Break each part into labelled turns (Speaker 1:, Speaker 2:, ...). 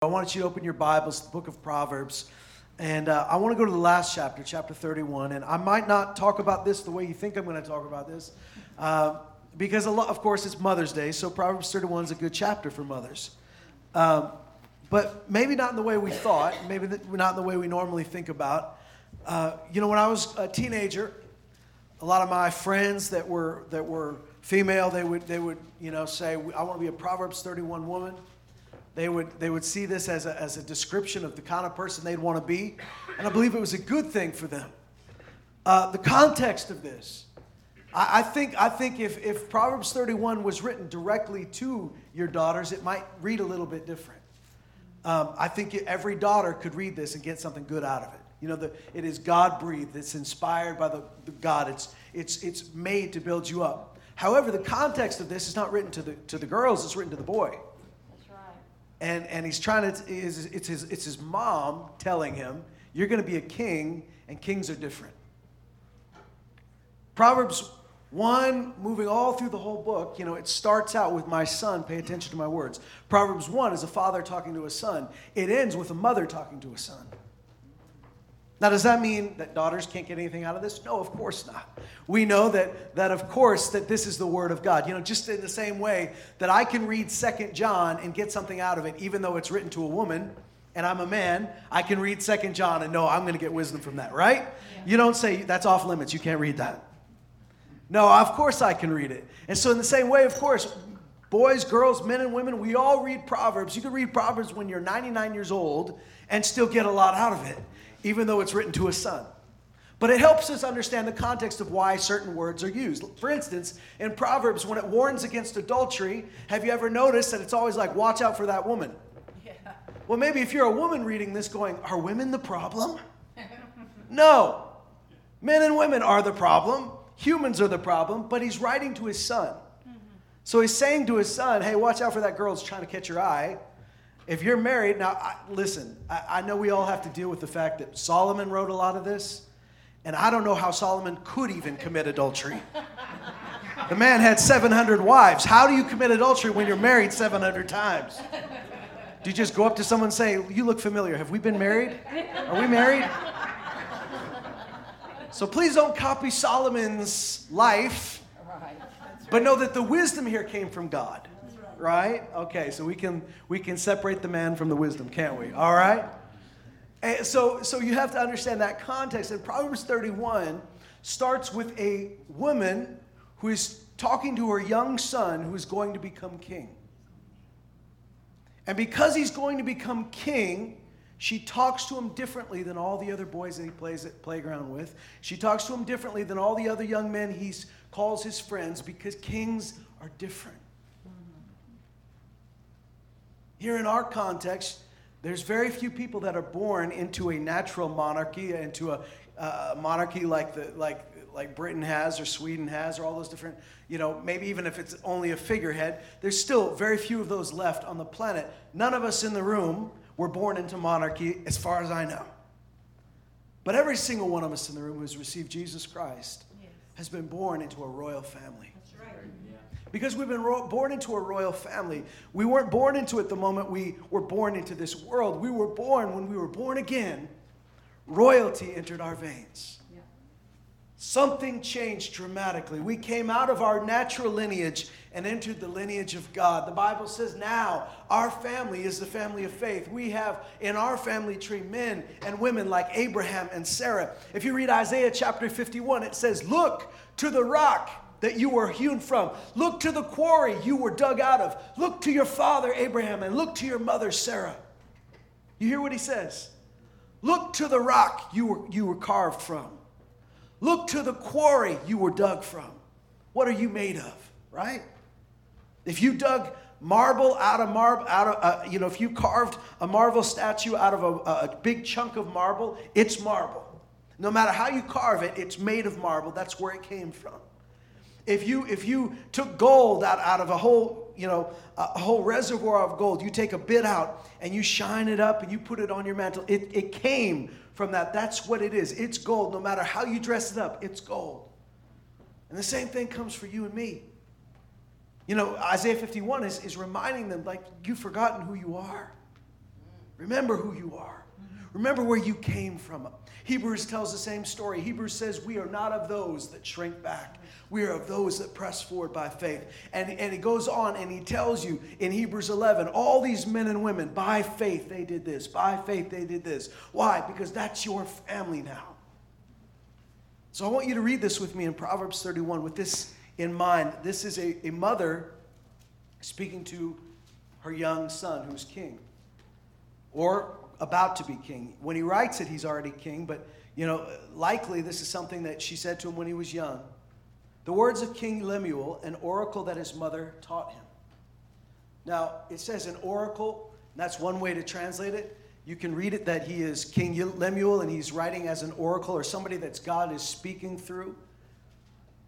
Speaker 1: I want you to open your Bibles the book of Proverbs. And uh, I want to go to the last chapter, chapter 31. And I might not talk about this the way you think I'm going to talk about this, uh, because, a lot, of course, it's Mother's Day, so Proverbs 31 is a good chapter for mothers. Um, but maybe not in the way we thought, maybe not in the way we normally think about. Uh, you know, when I was a teenager, a lot of my friends that were, that were female, they would, they would you know, say, I want to be a Proverbs 31 woman. They would, they would see this as a, as a description of the kind of person they'd want to be. And I believe it was a good thing for them. Uh, the context of this, I, I, think, I think if, if Proverbs 31 was written directly to your daughters, it might read a little bit different. Um, I think every daughter could read this and get something good out of it. You know, the, it is God breathed, it's inspired by the, the God, it's, it's, it's made to build you up. However, the context of this is not written to the, to the girls, it's written to the boy and, and he's trying to, it's his, it's his mom telling him, You're going to be a king, and kings are different. Proverbs 1, moving all through the whole book, you know, it starts out with my son, pay attention to my words. Proverbs 1 is a father talking to a son, it ends with a mother talking to a son. Now, does that mean that daughters can't get anything out of this? No, of course not. We know that, that of course, that this is the Word of God. You know, just in the same way that I can read Second John and get something out of it, even though it's written to a woman, and I'm a man, I can read Second John and know I'm going to get wisdom from that, right? Yeah. You don't say, that's off limits, you can't read that. No, of course I can read it. And so, in the same way, of course, boys, girls, men, and women, we all read Proverbs. You can read Proverbs when you're 99 years old and still get a lot out of it even though it's written to a son. But it helps us understand the context of why certain words are used. For instance, in Proverbs, when it warns against adultery, have you ever noticed that it's always like, watch out for that woman? Yeah. Well, maybe if you're a woman reading this going, are women the problem? no. Men and women are the problem. Humans are the problem, but he's writing to his son. Mm-hmm. So he's saying to his son, hey, watch out for that girl that's trying to catch your eye. If you're married, now I, listen, I, I know we all have to deal with the fact that Solomon wrote a lot of this, and I don't know how Solomon could even commit adultery. The man had 700 wives. How do you commit adultery when you're married 700 times? Do you just go up to someone and say, You look familiar. Have we been married? Are we married? So please don't copy Solomon's life, but know that the wisdom here came from God right? Okay, so we can we can separate the man from the wisdom, can't we? All right. And so so you have to understand that context. And Proverbs 31 starts with a woman who is talking to her young son who is going to become king. And because he's going to become king, she talks to him differently than all the other boys that he plays at playground with. She talks to him differently than all the other young men he calls his friends because kings are different. Here in our context, there's very few people that are born into a natural monarchy, into a uh, monarchy like the like like Britain has or Sweden has or all those different, you know, maybe even if it's only a figurehead, there's still very few of those left on the planet. None of us in the room were born into monarchy, as far as I know. But every single one of us in the room who's received Jesus Christ. Has been born into a royal family. Because we've been ro- born into a royal family. We weren't born into it the moment we were born into this world. We were born when we were born again. Royalty entered our veins. Something changed dramatically. We came out of our natural lineage and entered the lineage of God. The Bible says now our family is the family of faith. We have in our family tree men and women like Abraham and Sarah. If you read Isaiah chapter 51, it says, Look to the rock that you were hewn from. Look to the quarry you were dug out of. Look to your father Abraham and look to your mother Sarah. You hear what he says? Look to the rock you were, you were carved from. Look to the quarry you were dug from. What are you made of, right? If you dug marble out of marble, out of, uh, you know, if you carved a marble statue out of a, a big chunk of marble, it's marble. No matter how you carve it, it's made of marble. That's where it came from if you if you took gold out, out of a whole you know a whole reservoir of gold you take a bit out and you shine it up and you put it on your mantle it, it came from that that's what it is. It's gold. No matter how you dress it up it's gold. And the same thing comes for you and me. You know isaiah 51 is, is reminding them like you've forgotten who you are. Remember who you are. Remember where you came from. Hebrews tells the same story. Hebrews says, We are not of those that shrink back. We are of those that press forward by faith. And, and he goes on and he tells you in Hebrews 11, all these men and women, by faith they did this, by faith they did this. Why? Because that's your family now. So I want you to read this with me in Proverbs 31 with this in mind. This is a, a mother speaking to her young son who's king or about to be king. When he writes it, he's already king, but you know, likely this is something that she said to him when he was young. The words of King Lemuel, an oracle that his mother taught him. Now, it says an oracle, that's one way to translate it. You can read it that he is King Lemuel and he's writing as an oracle or somebody that God is speaking through.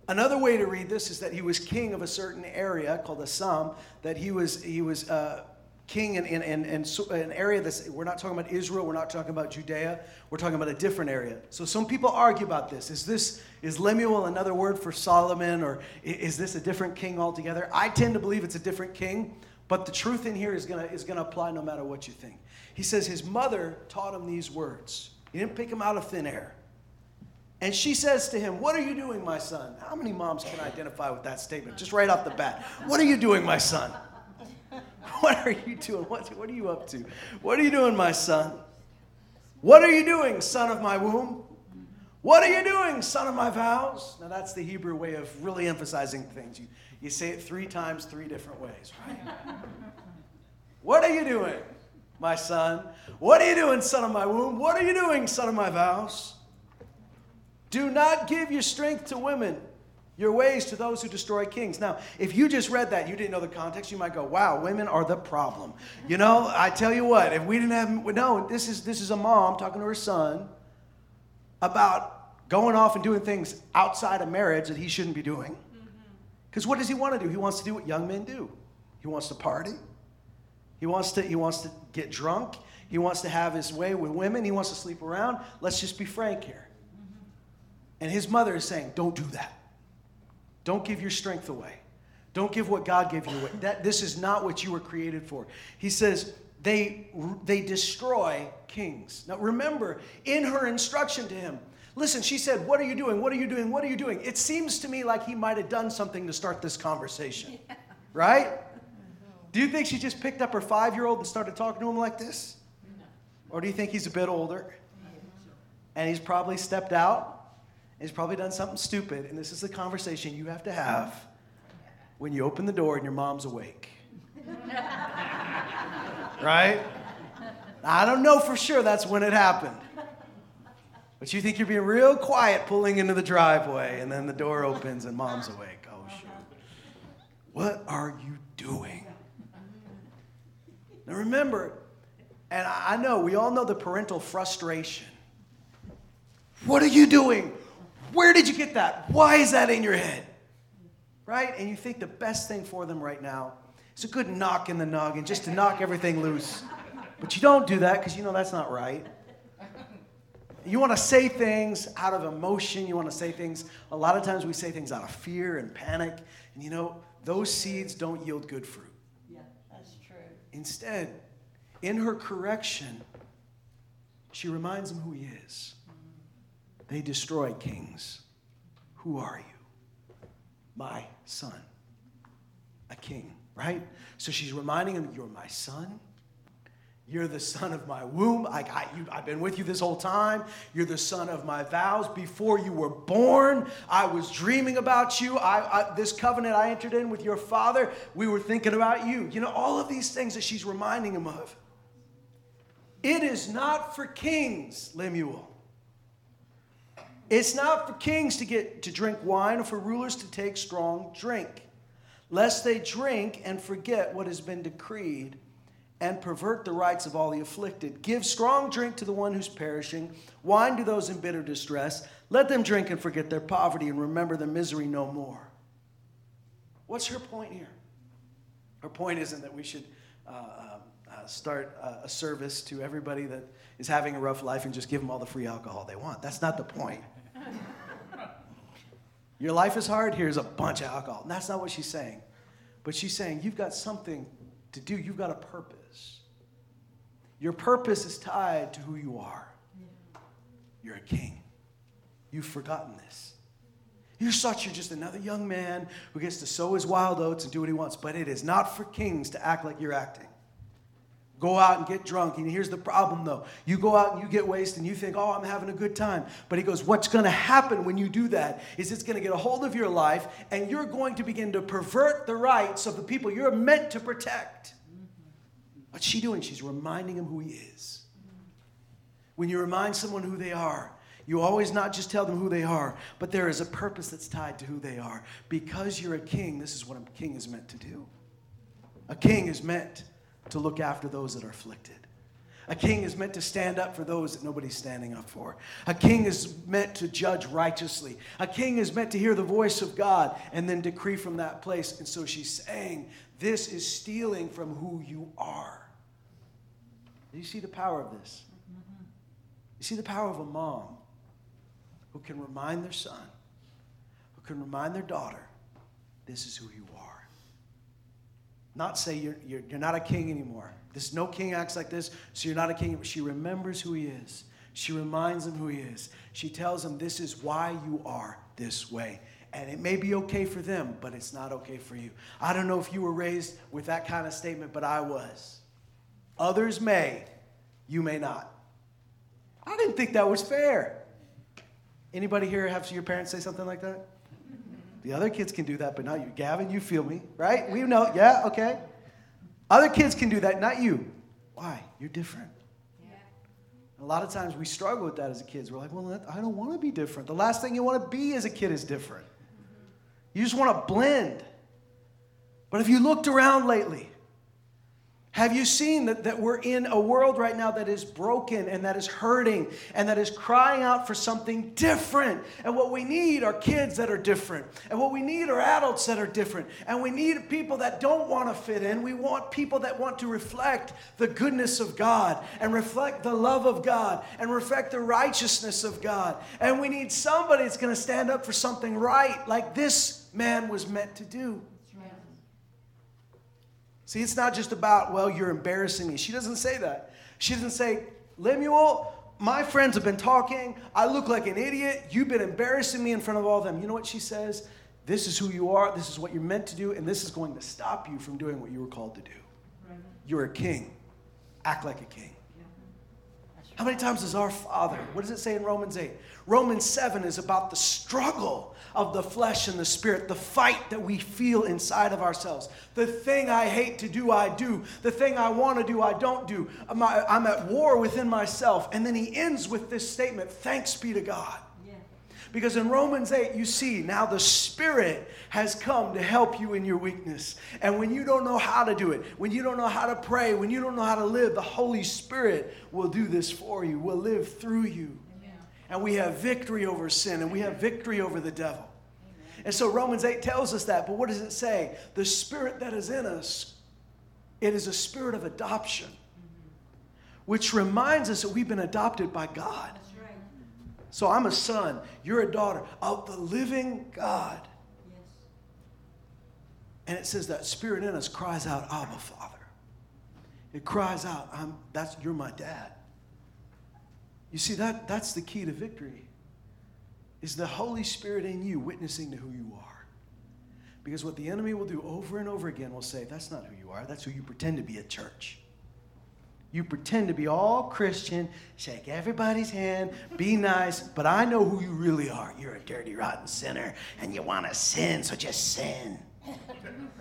Speaker 1: Another way to read this is that he was king of a certain area called Assam, that he was, he was uh, king in, in, in, in, an area that's, we're not talking about Israel, we're not talking about Judea, we're talking about a different area. So some people argue about this. Is this, is Lemuel another word for Solomon, or is this a different king altogether? I tend to believe it's a different king, but the truth in here is gonna, is gonna apply no matter what you think. He says his mother taught him these words. He didn't pick them out of thin air. And she says to him, What are you doing, my son? How many moms can identify with that statement? Just right off the bat. What are you doing, my son? What are you doing? What, what are you up to? What are you doing, my son? What are you doing, son of my womb? What are you doing, son of my vows? Now, that's the Hebrew way of really emphasizing things. You, you say it three times, three different ways, right? what are you doing, my son? What are you doing, son of my womb? What are you doing, son of my vows? Do not give your strength to women your ways to those who destroy kings. Now, if you just read that, you didn't know the context, you might go, wow, women are the problem. You know, I tell you what, if we didn't have, no, this is, this is a mom talking to her son about going off and doing things outside of marriage that he shouldn't be doing. Mm-hmm. Because what does he want to do? He wants to do what young men do. He wants to party. He wants to, he wants to get drunk. He wants to have his way with women. He wants to sleep around. Let's just be frank here. Mm-hmm. And his mother is saying, don't do that. Don't give your strength away. Don't give what God gave you away. That, this is not what you were created for. He says, they, they destroy kings. Now remember, in her instruction to him, listen, she said, What are you doing? What are you doing? What are you doing? It seems to me like he might have done something to start this conversation. Yeah. Right? Do you think she just picked up her five year old and started talking to him like this? No. Or do you think he's a bit older? And he's probably stepped out He's probably done something stupid, and this is the conversation you have to have when you open the door and your mom's awake. right? I don't know for sure that's when it happened. But you think you're being real quiet pulling into the driveway, and then the door opens and mom's awake. Oh, shoot. What are you doing? Now remember, and I know we all know the parental frustration. What are you doing? Where did you get that? Why is that in your head? Right? And you think the best thing for them right now is a good knock in the noggin just to knock everything loose. But you don't do that because you know that's not right. You want to say things out of emotion. You want to say things, a lot of times we say things out of fear and panic. And you know, those seeds don't yield good fruit.
Speaker 2: Yeah, that's true.
Speaker 1: Instead, in her correction, she reminds him who he is. They destroy kings. Who are you? My son. A king, right? So she's reminding him, You're my son. You're the son of my womb. I got you. I've been with you this whole time. You're the son of my vows. Before you were born, I was dreaming about you. I, I, this covenant I entered in with your father, we were thinking about you. You know, all of these things that she's reminding him of. It is not for kings, Lemuel. It's not for kings to get to drink wine or for rulers to take strong drink, lest they drink and forget what has been decreed and pervert the rights of all the afflicted. Give strong drink to the one who's perishing, wine to those in bitter distress. Let them drink and forget their poverty and remember their misery no more. What's her point here? Her point isn't that we should Uh, uh, uh, start a service to everybody that is having a rough life and just give them all the free alcohol they want. That's not the point. Your life is hard, here's a bunch of alcohol. And that's not what she's saying. But she's saying, you've got something to do, you've got a purpose. Your purpose is tied to who you are. You're a king. You've forgotten this. You thought you're just another young man who gets to sow his wild oats and do what he wants, but it is not for kings to act like you're acting. Go out and get drunk. And here's the problem though. You go out and you get wasted and you think, oh, I'm having a good time. But he goes, what's going to happen when you do that is it's going to get a hold of your life and you're going to begin to pervert the rights of the people you're meant to protect. What's she doing? She's reminding him who he is. When you remind someone who they are, you always not just tell them who they are, but there is a purpose that's tied to who they are. Because you're a king, this is what a king is meant to do. A king is meant to look after those that are afflicted. A king is meant to stand up for those that nobody's standing up for. A king is meant to judge righteously. A king is meant to hear the voice of God and then decree from that place. And so she's saying, This is stealing from who you are. Do you see the power of this? You see the power of a mom who can remind their son, who can remind their daughter, This is who you are not say you're, you're, you're not a king anymore. This no king acts like this, so you're not a king. She remembers who he is. She reminds him who he is. She tells him this is why you are this way. And it may be okay for them, but it's not okay for you. I don't know if you were raised with that kind of statement, but I was. Others may, you may not. I didn't think that was fair. Anybody here have your parents say something like that? The other kids can do that, but not you. Gavin, you feel me, right? We know, yeah, okay. Other kids can do that, not you. Why? You're different. Yeah. A lot of times we struggle with that as kids. We're like, well, I don't want to be different. The last thing you want to be as a kid is different. You just want to blend. But if you looked around lately, have you seen that, that we're in a world right now that is broken and that is hurting and that is crying out for something different? And what we need are kids that are different. And what we need are adults that are different. And we need people that don't want to fit in. We want people that want to reflect the goodness of God and reflect the love of God and reflect the righteousness of God. And we need somebody that's going to stand up for something right, like this man was meant to do. See, it's not just about, well, you're embarrassing me. She doesn't say that. She doesn't say, Lemuel, my friends have been talking. I look like an idiot. You've been embarrassing me in front of all of them. You know what she says? This is who you are. This is what you're meant to do. And this is going to stop you from doing what you were called to do. You're a king. Act like a king. How many times does our Father? What does it say in Romans 8? Romans 7 is about the struggle of the flesh and the spirit, the fight that we feel inside of ourselves. The thing I hate to do, I do. The thing I want to do, I don't do. I'm, I'm at war within myself. And then he ends with this statement Thanks be to God. Because in Romans 8, you see now the Spirit has come to help you in your weakness. And when you don't know how to do it, when you don't know how to pray, when you don't know how to live, the Holy Spirit will do this for you, will live through you and we have victory over sin and we have victory over the devil. And so Romans 8 tells us that. But what does it say? The spirit that is in us, it is a spirit of adoption, which reminds us that we've been adopted by God. So I'm a son, you're a daughter of the living God. Yes. And it says that spirit in us cries out, Abba, Father. It cries out, I'm, that's, you're my dad. You see, that, that's the key to victory, is the Holy Spirit in you witnessing to who you are. Because what the enemy will do over and over again will say, that's not who you are. That's who you pretend to be at church. You pretend to be all Christian, shake everybody's hand, be nice, but I know who you really are. You're a dirty, rotten sinner, and you want to sin, so just sin.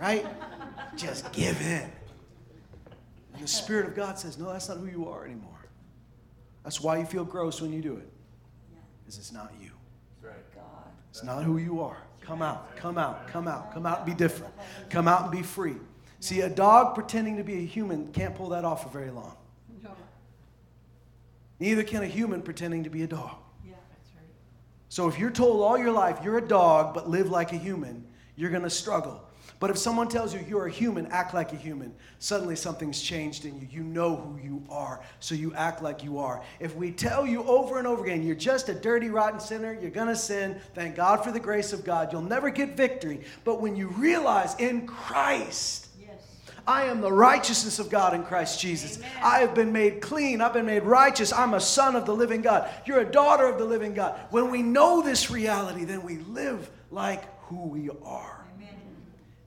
Speaker 1: Right? Just give in. And the Spirit of God says, no, that's not who you are anymore. That's why you feel gross when you do it. Because it's not you. It's not who you are. Come out, come out, come out, come out and be different. Come out and be free. See, a dog pretending to be a human can't pull that off for very long. Neither can a human pretending to be a dog. So if you're told all your life you're a dog but live like a human, you're going to struggle. But if someone tells you you're a human, act like a human, suddenly something's changed in you. You know who you are, so you act like you are. If we tell you over and over again, you're just a dirty, rotten sinner, you're going to sin, thank God for the grace of God, you'll never get victory. But when you realize in Christ, I am the righteousness of God in Christ Jesus. Amen. I have been made clean. I've been made righteous. I'm a son of the living God. You're a daughter of the living God. When we know this reality, then we live like who we are.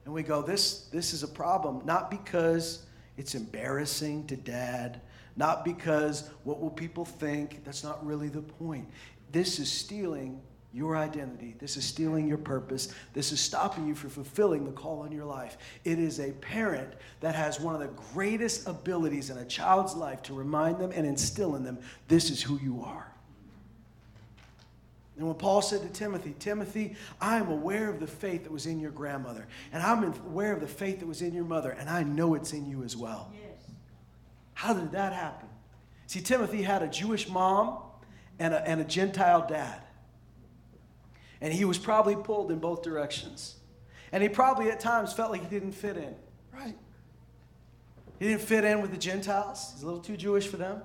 Speaker 1: And we go, this, this is a problem, not because it's embarrassing to dad, not because what will people think. That's not really the point. This is stealing your identity. This is stealing your purpose. This is stopping you from fulfilling the call on your life. It is a parent that has one of the greatest abilities in a child's life to remind them and instill in them this is who you are. And when Paul said to Timothy, Timothy, I am aware of the faith that was in your grandmother, and I'm aware of the faith that was in your mother, and I know it's in you as well. Yes. How did that happen? See, Timothy had a Jewish mom and a, and a Gentile dad. And he was probably pulled in both directions. And he probably at times felt like he didn't fit in, right? He didn't fit in with the Gentiles. He's a little too Jewish for them.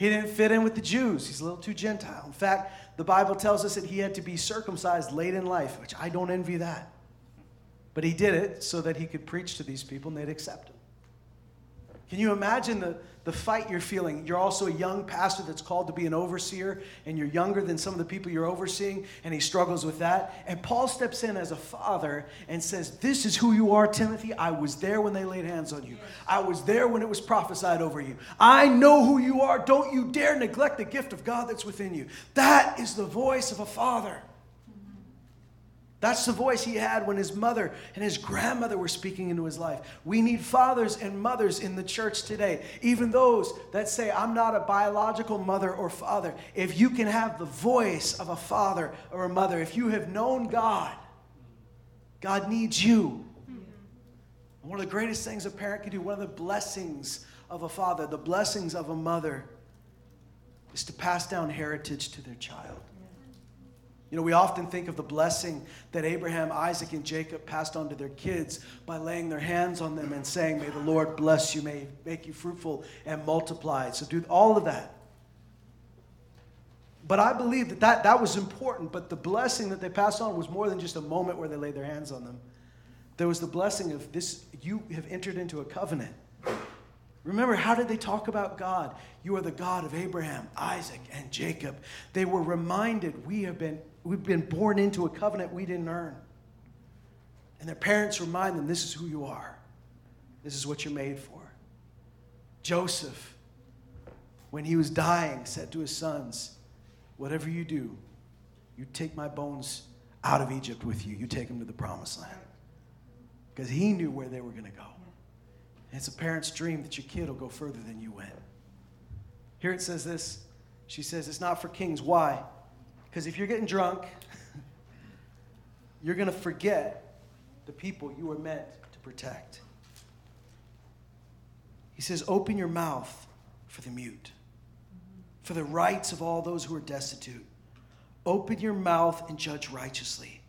Speaker 1: He didn't fit in with the Jews. He's a little too Gentile. In fact, the Bible tells us that he had to be circumcised late in life, which I don't envy that. But he did it so that he could preach to these people and they'd accept him. Can you imagine the, the fight you're feeling? You're also a young pastor that's called to be an overseer, and you're younger than some of the people you're overseeing, and he struggles with that. And Paul steps in as a father and says, This is who you are, Timothy. I was there when they laid hands on you, I was there when it was prophesied over you. I know who you are. Don't you dare neglect the gift of God that's within you. That is the voice of a father. That's the voice he had when his mother and his grandmother were speaking into his life. We need fathers and mothers in the church today, even those that say, I'm not a biological mother or father. If you can have the voice of a father or a mother, if you have known God, God needs you. One of the greatest things a parent can do, one of the blessings of a father, the blessings of a mother, is to pass down heritage to their child. You know, we often think of the blessing that Abraham, Isaac, and Jacob passed on to their kids by laying their hands on them and saying, May the Lord bless you, may make you fruitful and multiply. So do all of that. But I believe that, that that was important, but the blessing that they passed on was more than just a moment where they laid their hands on them. There was the blessing of this, you have entered into a covenant. Remember, how did they talk about God? You are the God of Abraham, Isaac, and Jacob. They were reminded we have been we've been born into a covenant we didn't earn. And their parents remind them this is who you are, this is what you're made for. Joseph, when he was dying, said to his sons, Whatever you do, you take my bones out of Egypt with you, you take them to the promised land. Because he knew where they were going to go. It's a parent's dream that your kid will go further than you went. Here it says this. She says, It's not for kings. Why? Because if you're getting drunk, you're going to forget the people you were meant to protect. He says, Open your mouth for the mute, for the rights of all those who are destitute. Open your mouth and judge righteously.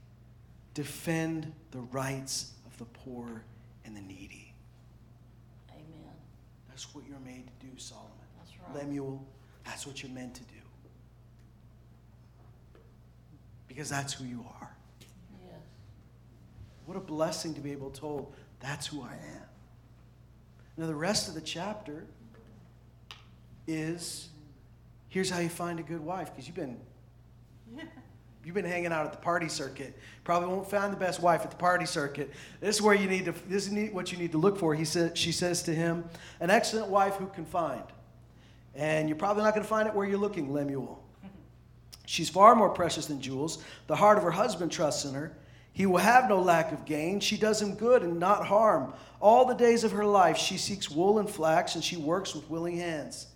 Speaker 1: Defend the rights of the poor and the needy.
Speaker 2: Amen.
Speaker 1: That's what you're made to do, Solomon.
Speaker 2: That's right.
Speaker 1: Lemuel, that's what you're meant to do because that's who you are.
Speaker 2: Yes.
Speaker 1: What a blessing to be able to told that's who I am. Now the rest of the chapter is here's how you find a good wife because you've been you've been hanging out at the party circuit. Probably won't find the best wife at the party circuit. This is where you need to this is what you need to look for. He said she says to him, an excellent wife who can find. And you're probably not going to find it where you're looking, Lemuel. She's far more precious than jewels. The heart of her husband trusts in her. He will have no lack of gain. She does him good and not harm. All the days of her life, she seeks wool and flax, and she works with willing hands.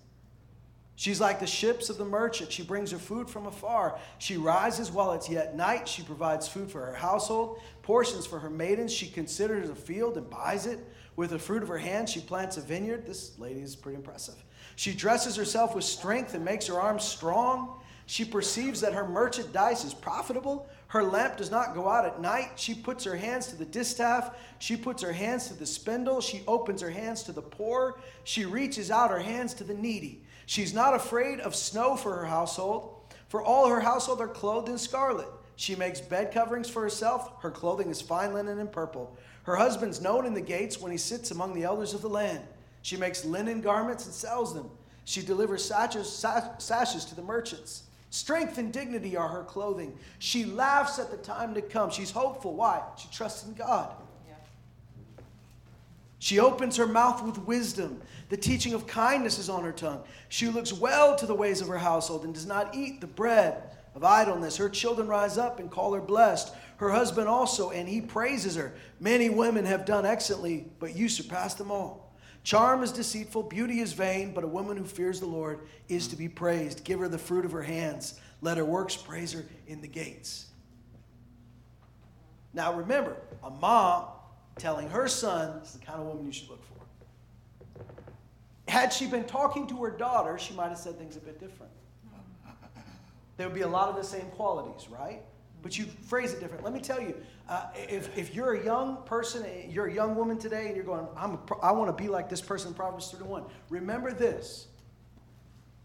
Speaker 1: She's like the ships of the merchant. She brings her food from afar. She rises while it's yet night. She provides food for her household, portions for her maidens. She considers a field and buys it. With the fruit of her hands, she plants a vineyard. This lady is pretty impressive. She dresses herself with strength and makes her arms strong. She perceives that her merchandise is profitable. Her lamp does not go out at night. She puts her hands to the distaff. She puts her hands to the spindle. She opens her hands to the poor. She reaches out her hands to the needy. She's not afraid of snow for her household, for all her household are clothed in scarlet. She makes bed coverings for herself. Her clothing is fine linen and purple. Her husband's known in the gates when he sits among the elders of the land. She makes linen garments and sells them. She delivers sashes, sashes to the merchants. Strength and dignity are her clothing. She laughs at the time to come. She's hopeful. Why? She trusts in God. She opens her mouth with wisdom. The teaching of kindness is on her tongue. She looks well to the ways of her household and does not eat the bread of idleness. Her children rise up and call her blessed. Her husband also, and he praises her. Many women have done excellently, but you surpass them all. Charm is deceitful, beauty is vain, but a woman who fears the Lord is to be praised. Give her the fruit of her hands. Let her works praise her in the gates. Now remember, a mom telling her son is the kind of woman you should look for. Had she been talking to her daughter, she might have said things a bit different. There would be a lot of the same qualities, right? But you phrase it different. Let me tell you, uh, if, if you're a young person, you're a young woman today, and you're going, I'm want to be like this person in Proverbs 31, remember this.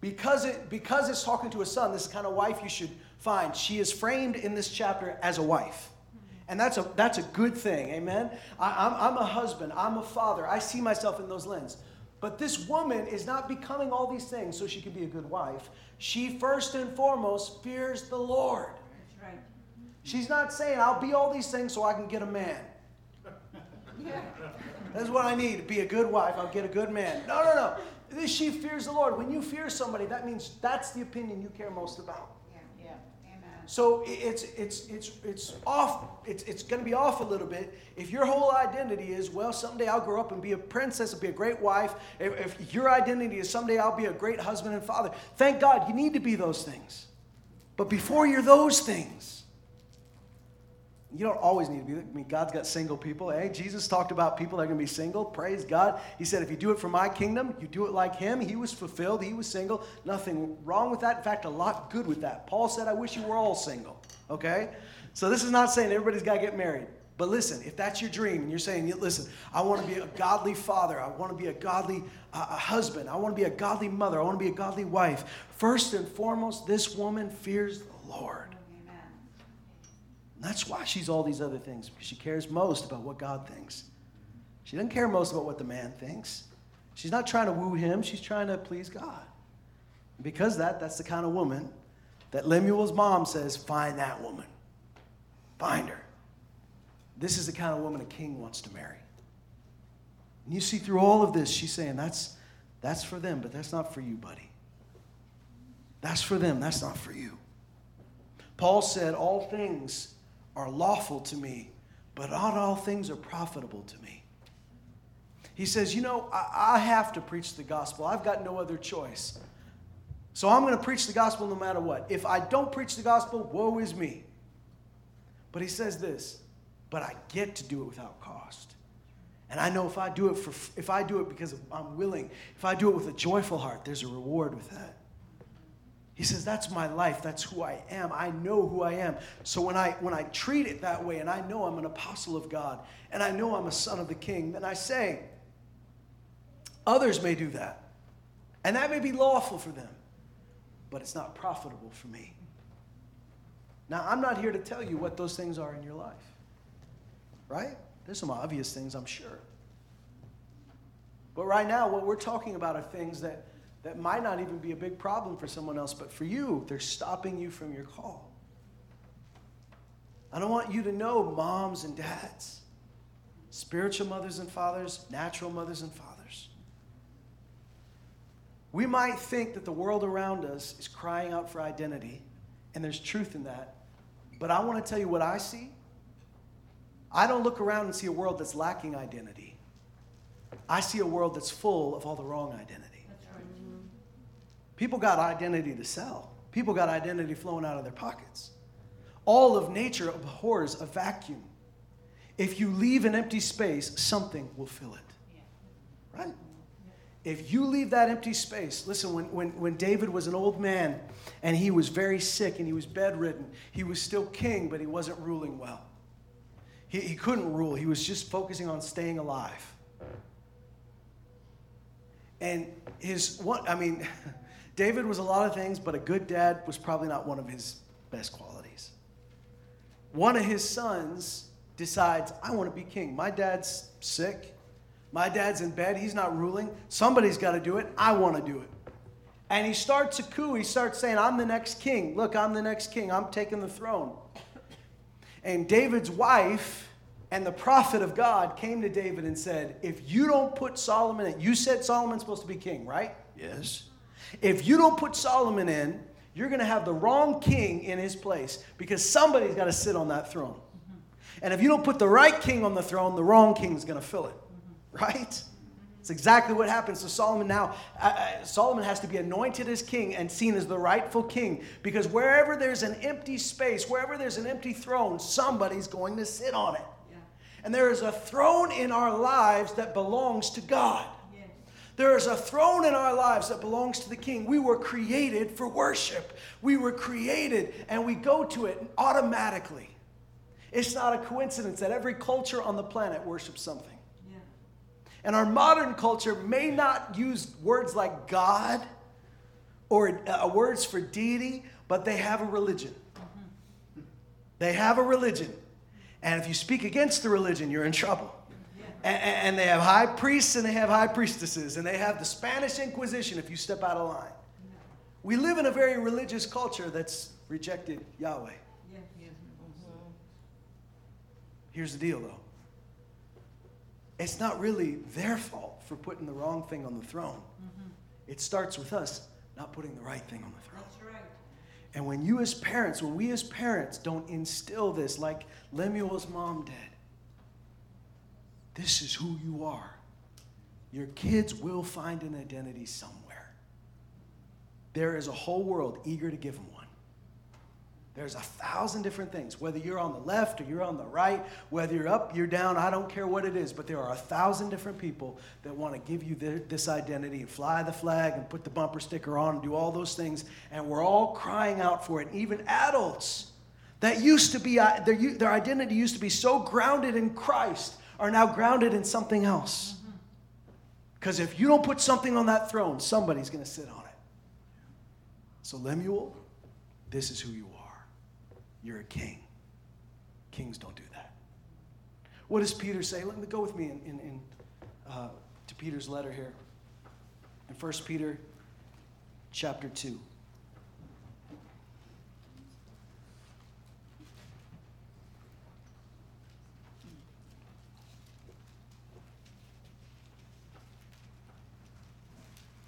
Speaker 1: Because, it, because it's talking to a son, this kind of wife you should find. She is framed in this chapter as a wife. And that's a, that's a good thing, amen? I, I'm, I'm a husband, I'm a father, I see myself in those lenses. But this woman is not becoming all these things so she can be a good wife. She first and foremost fears the Lord. She's not saying, I'll be all these things so I can get a man. Yeah. That's what I need to be a good wife. I'll get a good man. No, no, no. She fears the Lord. When you fear somebody, that means that's the opinion you care most about. So it's it's it's it's off. It's it's going to be off a little bit if your whole identity is well someday I'll grow up and be a princess and be a great wife. If, if your identity is someday I'll be a great husband and father. Thank God you need to be those things. But before you're those things, you don't always need to be. I mean, God's got single people. Hey, Jesus talked about people that are going to be single. Praise God. He said, if you do it for my kingdom, you do it like him. He was fulfilled. He was single. Nothing wrong with that. In fact, a lot good with that. Paul said, I wish you were all single. Okay? So this is not saying everybody's got to get married. But listen, if that's your dream and you're saying, listen, I want to be a godly father, I want to be a godly uh, husband, I want to be a godly mother, I want to be a godly wife, first and foremost, this woman fears the Lord. That's why she's all these other things, because she cares most about what God thinks. She doesn't care most about what the man thinks. She's not trying to woo him, she's trying to please God. because that, that's the kind of woman that Lemuel's mom says, find that woman. Find her. This is the kind of woman a king wants to marry. And you see through all of this, she's saying, that's, that's for them, but that's not for you, buddy. That's for them, that's not for you. Paul said, All things are lawful to me, but not all things are profitable to me. He says, You know, I, I have to preach the gospel. I've got no other choice. So I'm going to preach the gospel no matter what. If I don't preach the gospel, woe is me. But he says this, but I get to do it without cost. And I know if I do it for if I do it because I'm willing, if I do it with a joyful heart, there's a reward with that. He says, That's my life. That's who I am. I know who I am. So when I, when I treat it that way and I know I'm an apostle of God and I know I'm a son of the king, then I say, Others may do that. And that may be lawful for them, but it's not profitable for me. Now, I'm not here to tell you what those things are in your life, right? There's some obvious things, I'm sure. But right now, what we're talking about are things that that might not even be a big problem for someone else, but for you, they're stopping you from your call. I don't want you to know, moms and dads, spiritual mothers and fathers, natural mothers and fathers. We might think that the world around us is crying out for identity, and there's truth in that. But I want to tell you what I see. I don't look around and see a world that's lacking identity. I see a world that's full of all the wrong identity. People got identity to sell, people got identity flowing out of their pockets. All of nature abhors a vacuum. If you leave an empty space, something will fill it. Right? If you leave that empty space, listen, when, when, when David was an old man and he was very sick and he was bedridden, he was still king, but he wasn't ruling well. He, he couldn't rule, he was just focusing on staying alive. And his one, I mean, David was a lot of things, but a good dad was probably not one of his best qualities. One of his sons decides, I want to be king. My dad's sick. My dad's in bed. He's not ruling. Somebody's got to do it. I want to do it. And he starts a coup. He starts saying, I'm the next king. Look, I'm the next king. I'm taking the throne. And David's wife and the prophet of God came to David and said, If you don't put Solomon in, you said Solomon's supposed to be king, right? Yes. If you don't put Solomon in, you're going to have the wrong king in his place because somebody's got to sit on that throne. And if you don't put the right king on the throne, the wrong king is going to fill it. Right? It's exactly what happens to Solomon now. Uh, Solomon has to be anointed as king and seen as the rightful king because wherever there's an empty space, wherever there's an empty throne, somebody's going to sit on it. Yeah. And there is a throne in our lives that belongs to God. There is a throne in our lives that belongs to the King. We were created for worship. We were created and we go to it automatically. It's not a coincidence that every culture on the planet worships something. Yeah. And our modern culture may not use words like God or uh, words for deity, but they have a religion. Mm-hmm. They have a religion. And if you speak against the religion, you're in trouble. And, they have high priests and they have high priestesses, and they have the Spanish Inquisition if you step out of line. We live in a very religious culture that's rejected Yahweh. Here's the deal, though it's not really their fault for putting the wrong thing on the throne. Mm-hmm. It starts with us not putting the right thing on the throne. That's right. And when you, as parents, when we as parents don't instill this like Lemuel's mom did, this is who you are. Your kids will find an identity somewhere. There is a whole world eager to give them one. There's a thousand different things, whether you're on the left or you're on the right, whether you're up, you're down, I don't care what it is, but there are a thousand different people that want to give you this identity and fly the flag and put the bumper sticker on and do all those things. And we're all crying out for it. Even adults that used to be, uh, their, their identity used to be so grounded in Christ are now grounded in something else. Because if you don't put something on that throne, somebody's going to sit on it. So, Lemuel, this is who you are. You're a king. Kings don't do that. What does Peter say? Let me go with me in, in, in uh, to Peter's letter here. In 1 Peter chapter 2.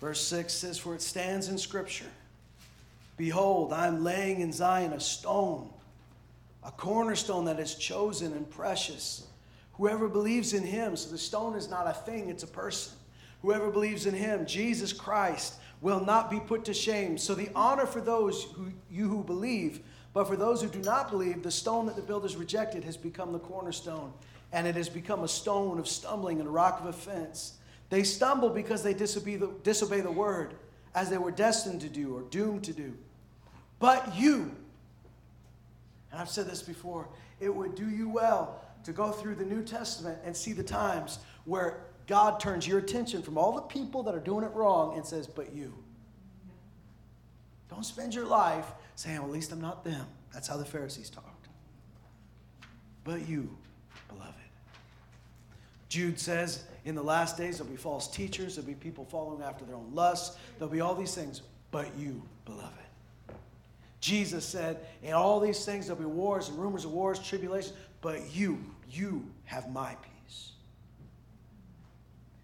Speaker 1: Verse 6 says, For it stands in Scripture Behold, I am laying in Zion a stone, a cornerstone that is chosen and precious. Whoever believes in him, so the stone is not a thing, it's a person. Whoever believes in him, Jesus Christ, will not be put to shame. So the honor for those who you who believe, but for those who do not believe, the stone that the builders rejected has become the cornerstone, and it has become a stone of stumbling and a rock of offense. They stumble because they disobey the, disobey the word as they were destined to do or doomed to do. But you, and I've said this before, it would do you well to go through the New Testament and see the times where God turns your attention from all the people that are doing it wrong and says, But you. Don't spend your life saying, well, At least I'm not them. That's how the Pharisees talked. But you, beloved. Jude says, in the last days, there'll be false teachers, there'll be people following after their own lusts, there'll be all these things, but you, beloved. Jesus said, in all these things, there'll be wars and rumors of wars, tribulation, but you, you have my peace.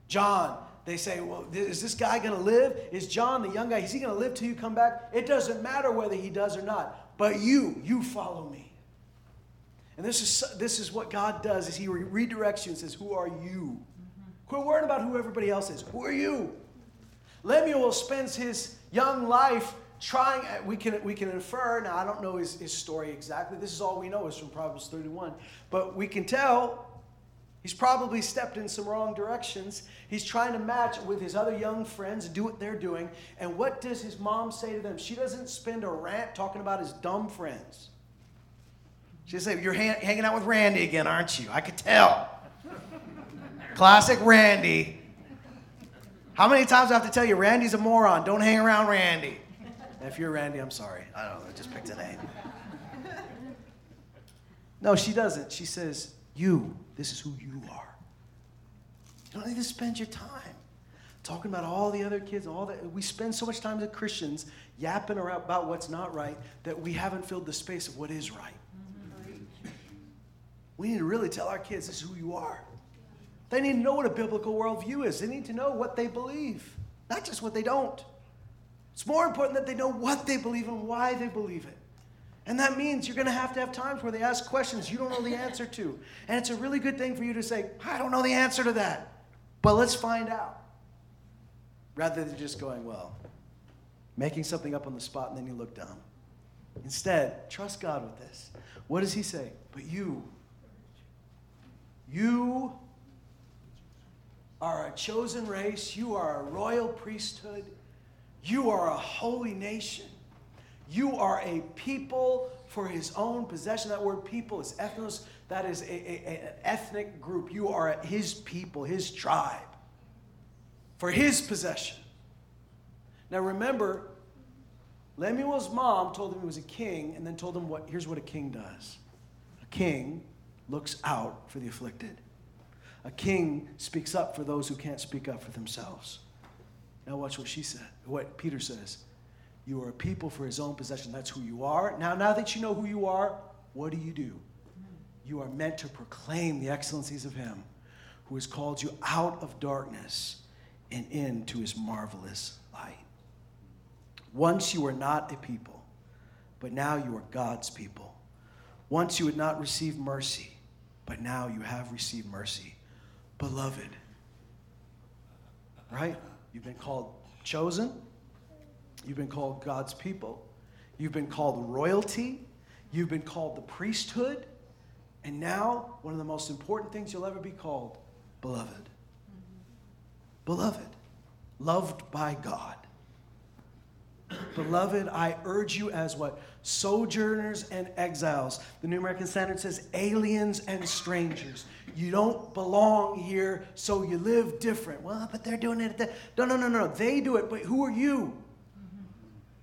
Speaker 1: John, they say, well, is this guy going to live? Is John, the young guy, is he going to live till you come back? It doesn't matter whether he does or not, but you, you follow me. And this is, this is what God does is he redirects you and says, who are you? Quit worrying about who everybody else is. Who are you? Lemuel spends his young life trying, uh, we can, we can infer, now I don't know his, his story exactly. This is all we know is from Proverbs 31. But we can tell He's probably stepped in some wrong directions. He's trying to match with his other young friends and do what they're doing. And what does his mom say to them? She doesn't spend a rant talking about his dumb friends. She'd say, You're ha- hanging out with Randy again, aren't you? I could tell. Classic Randy. How many times do I have to tell you, Randy's a moron? Don't hang around Randy. And if you're Randy, I'm sorry. I don't know. I just picked a name. No, she doesn't. She says, You, this is who you are. You don't need to spend your time talking about all the other kids, all that. We spend so much time as Christians yapping around about what's not right that we haven't filled the space of what is right. We need to really tell our kids this is who you are. They need to know what a biblical worldview is. They need to know what they believe, not just what they don't. It's more important that they know what they believe and why they believe it. And that means you're going to have to have times where they ask questions you don't know the answer to. And it's a really good thing for you to say, I don't know the answer to that, but let's find out. Rather than just going, well, making something up on the spot and then you look dumb. Instead, trust God with this. What does He say? But you, you are a chosen race, you are a royal priesthood, you are a holy nation. You are a people for his own possession. That word people is ethnos. That is a, a, an ethnic group. You are his people, his tribe, for his possession. Now remember, Lemuel's mom told him he was a king and then told him what here's what a king does. A king looks out for the afflicted. A king speaks up for those who can't speak up for themselves. Now watch what she said, what Peter says. You are a people for his own possession. That's who you are. Now, now that you know who you are, what do you do? You are meant to proclaim the excellencies of him who has called you out of darkness and into his marvelous light. Once you were not a people, but now you are God's people. Once you had not received mercy, but now you have received mercy. Beloved, right? You've been called chosen. You've been called God's people. You've been called royalty. You've been called the priesthood. And now, one of the most important things you'll ever be called, beloved. Mm-hmm. Beloved, loved by God. Beloved, I urge you as what? Sojourners and exiles. The New American Standard says aliens and strangers. You don't belong here, so you live different. Well, but they're doing it. No, no, no, no. They do it, but who are you?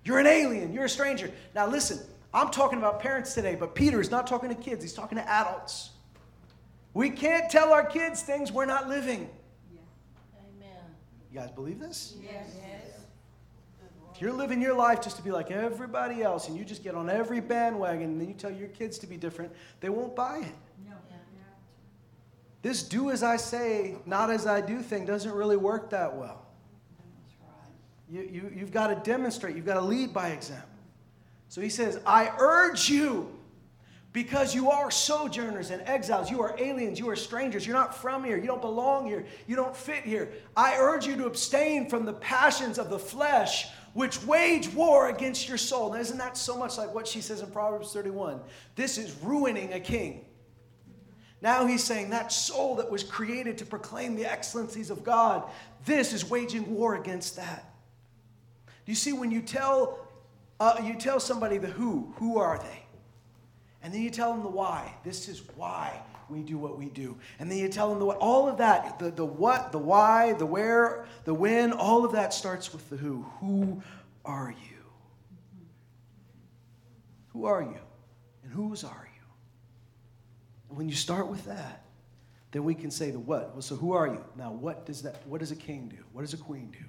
Speaker 1: You're an alien. You're a stranger. Now, listen, I'm talking about parents today, but Peter is not talking to kids, he's talking to adults. We can't tell our kids things we're not living.
Speaker 2: Yeah. Amen.
Speaker 1: You guys believe this?
Speaker 2: Yes. yes.
Speaker 1: If you're living your life just to be like everybody else and you just get on every bandwagon and then you tell your kids to be different, they won't buy it. No. Yeah. This do as I say, not as I do thing doesn't really work that well. You, you, you've got to demonstrate, you've got to lead by example. So he says, I urge you, because you are sojourners and exiles, you are aliens, you are strangers, you're not from here, you don't belong here, you don't fit here. I urge you to abstain from the passions of the flesh which wage war against your soul. Now, isn't that so much like what she says in Proverbs 31? This is ruining a king. Now he's saying that soul that was created to proclaim the excellencies of God, this is waging war against that. Do you see when you tell uh, you tell somebody the who, who are they? And then you tell them the why. This is why we do what we do. And then you tell them the what. All of that, the, the what, the why, the where, the when, all of that starts with the who. Who are you? Who are you? And whose are you? When you start with that, then we can say the what. Well, so who are you? Now, what does that, what does a king do? What does a queen do?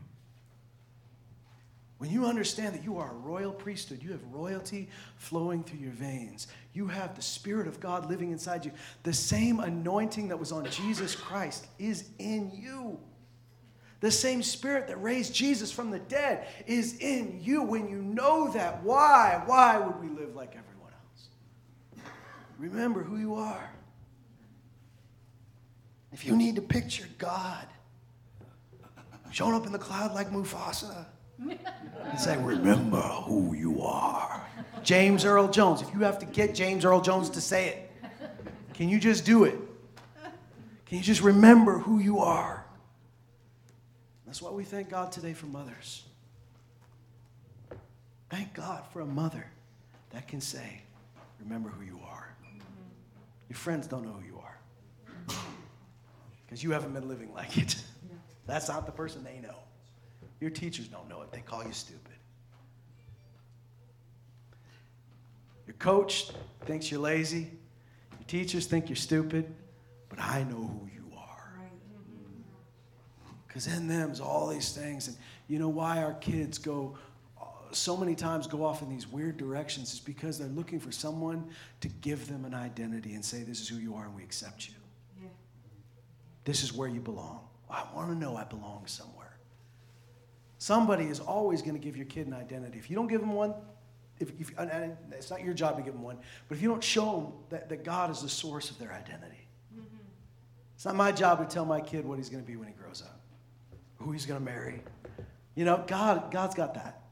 Speaker 1: When you understand that you are a royal priesthood, you have royalty flowing through your veins, you have the Spirit of God living inside you, the same anointing that was on Jesus Christ is in you. The same Spirit that raised Jesus from the dead is in you. When you know that, why? Why would we live like everyone else? Remember who you are. If you need to picture God showing up in the cloud like Mufasa, and say, Remember who you are. James Earl Jones. If you have to get James Earl Jones to say it, can you just do it? Can you just remember who you are? That's why we thank God today for mothers. Thank God for a mother that can say, Remember who you are. Your friends don't know who you are because you haven't been living like it. That's not the person they know. Your teachers don't know it, they call you stupid. Your coach thinks you're lazy. Your teachers think you're stupid. but I know who you are. Because in them is all these things. And you know why our kids go uh, so many times go off in these weird directions is because they're looking for someone to give them an identity and say, This is who you are and we accept you. Yeah. This is where you belong. I want to know I belong somewhere. Somebody is always going to give your kid an identity. If you don't give them one, if, if, and it's not your job to give them one, but if you don't show them that, that God is the source of their identity, mm-hmm. it's not my job to tell my kid what he's going to be when he grows up, who he's going to marry. You know, God, God's got that.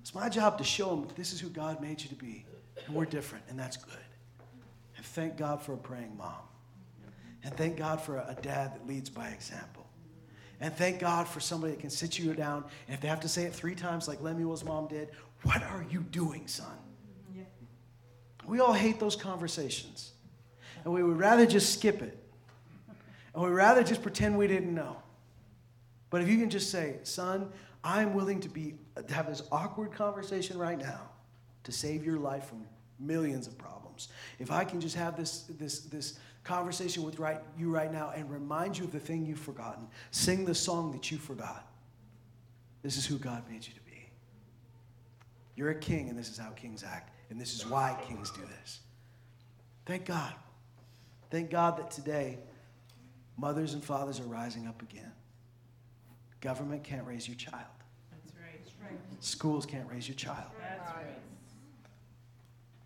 Speaker 1: It's my job to show him this is who God made you to be, and we're different, and that's good. And thank God for a praying mom. And thank God for a dad that leads by example. And thank God for somebody that can sit you down, and if they have to say it three times, like Lemuel's mom did, what are you doing, son? Yeah. We all hate those conversations. And we would rather just skip it. And we'd rather just pretend we didn't know. But if you can just say, son, I'm willing to be to have this awkward conversation right now to save your life from millions of problems. If I can just have this, this, this conversation with right, you right now and remind you of the thing you've forgotten. Sing the song that you forgot. This is who God made you to be. You're a king, and this is how kings act, and this is why kings do this. Thank God. Thank God that today mothers and fathers are rising up again. Government can't raise your child. That's right. That's right. Schools can't raise your child. That's right.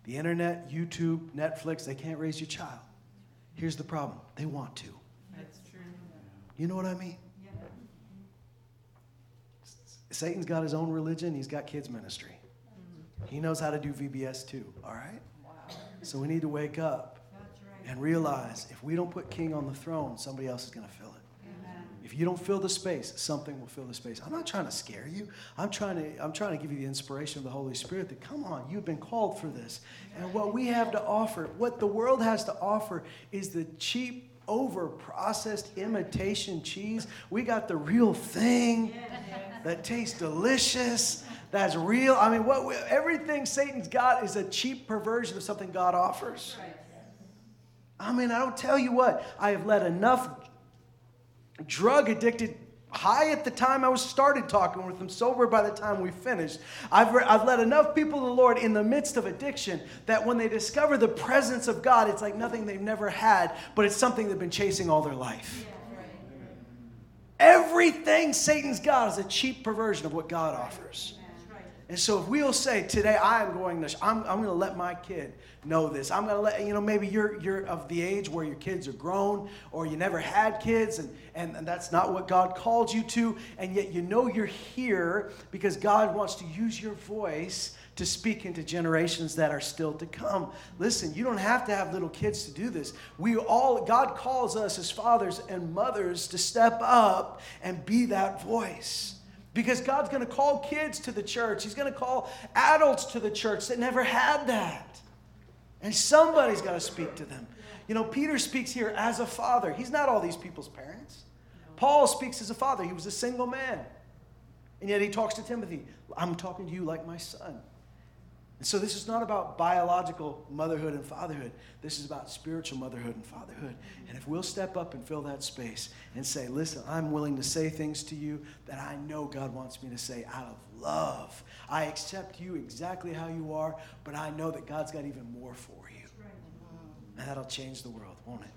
Speaker 1: The internet, YouTube, Netflix, they can't raise your child. Here's the problem they want to. That's true. You know what I mean? Yeah. Satan's got his own religion, he's got kids' ministry. He knows how to do VBS too, all right? Wow. So we need to wake up right. and realize if we don't put king on the throne, somebody else is going to fill it. If you don't fill the space, something will fill the space. I'm not trying to scare you. I'm trying to, I'm trying to give you the inspiration of the Holy Spirit that come on, you've been called for this. And what we have to offer, what the world has to offer, is the cheap, over processed imitation cheese. We got the real thing that tastes delicious. That's real. I mean, what everything Satan's got is a cheap perversion of something God offers. I mean, I don't tell you what. I have let enough drug addicted high at the time I was started talking with them, sober by the time we finished. I've, re- I've led enough people to the Lord in the midst of addiction that when they discover the presence of God, it's like nothing they've never had, but it's something they've been chasing all their life. Yeah, right. Everything Satan's got is a cheap perversion of what God offers. And so if we'll say today I'm going to I'm, I'm going to let my kid know this. I'm going to let you know maybe you're you're of the age where your kids are grown or you never had kids and, and and that's not what God called you to and yet you know you're here because God wants to use your voice to speak into generations that are still to come. Listen, you don't have to have little kids to do this. We all God calls us as fathers and mothers to step up and be that voice. Because God's going to call kids to the church. He's going to call adults to the church that never had that. And somebody's got to speak to them. You know, Peter speaks here as a father. He's not all these people's parents. Paul speaks as a father. He was a single man. And yet he talks to Timothy. I'm talking to you like my son. And so this is not about biological motherhood and fatherhood. This is about spiritual motherhood and fatherhood. And if we'll step up and fill that space and say, listen, I'm willing to say things to you that I know God wants me to say out of love. I accept you exactly how you are, but I know that God's got even more for you. And that'll change the world, won't it?